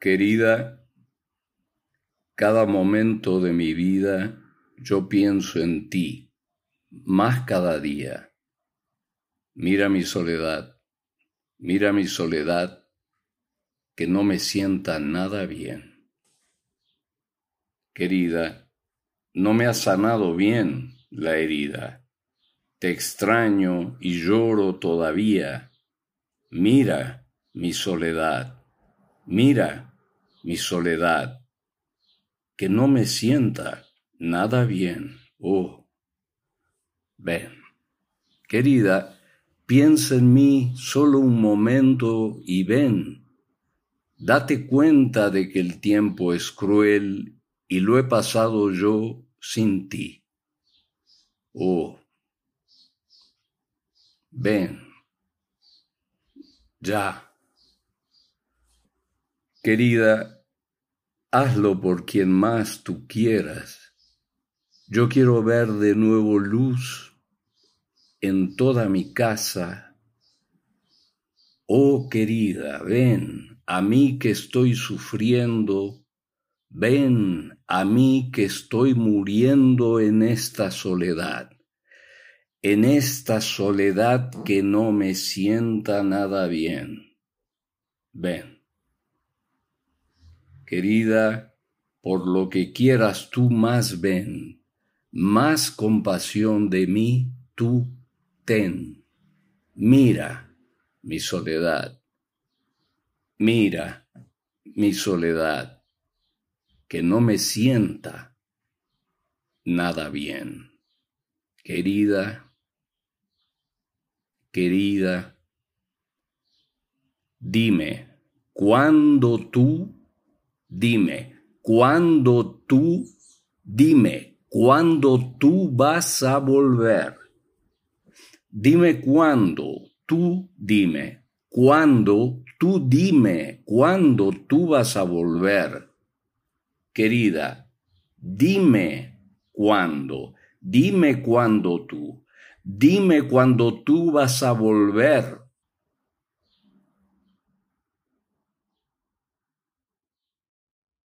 Querida, cada momento de mi vida yo pienso en ti, más cada día. Mira mi soledad, mira mi soledad, que no me sienta nada bien. Querida, no me ha sanado bien la herida. Te extraño y lloro todavía. Mira mi soledad, mira mi soledad, que no me sienta nada bien. Oh, ven, querida, piensa en mí solo un momento y ven. Date cuenta de que el tiempo es cruel y lo he pasado yo sin ti. Oh, ven, ya. Querida, hazlo por quien más tú quieras. Yo quiero ver de nuevo luz en toda mi casa. Oh querida, ven a mí que estoy sufriendo, ven a mí que estoy muriendo en esta soledad, en esta soledad que no me sienta nada bien. Ven querida, por lo que quieras tú más ven, más compasión de mí tú ten. Mira mi soledad, mira mi soledad, que no me sienta nada bien. Querida, querida, dime, ¿cuándo tú Dime, ¿cuándo tú, dime, cuándo tú vas a volver? Dime cuándo, tú dime, cuándo, tú dime, cuándo tú vas a volver. Querida, dime cuándo, dime cuándo tú, dime cuándo tú vas a volver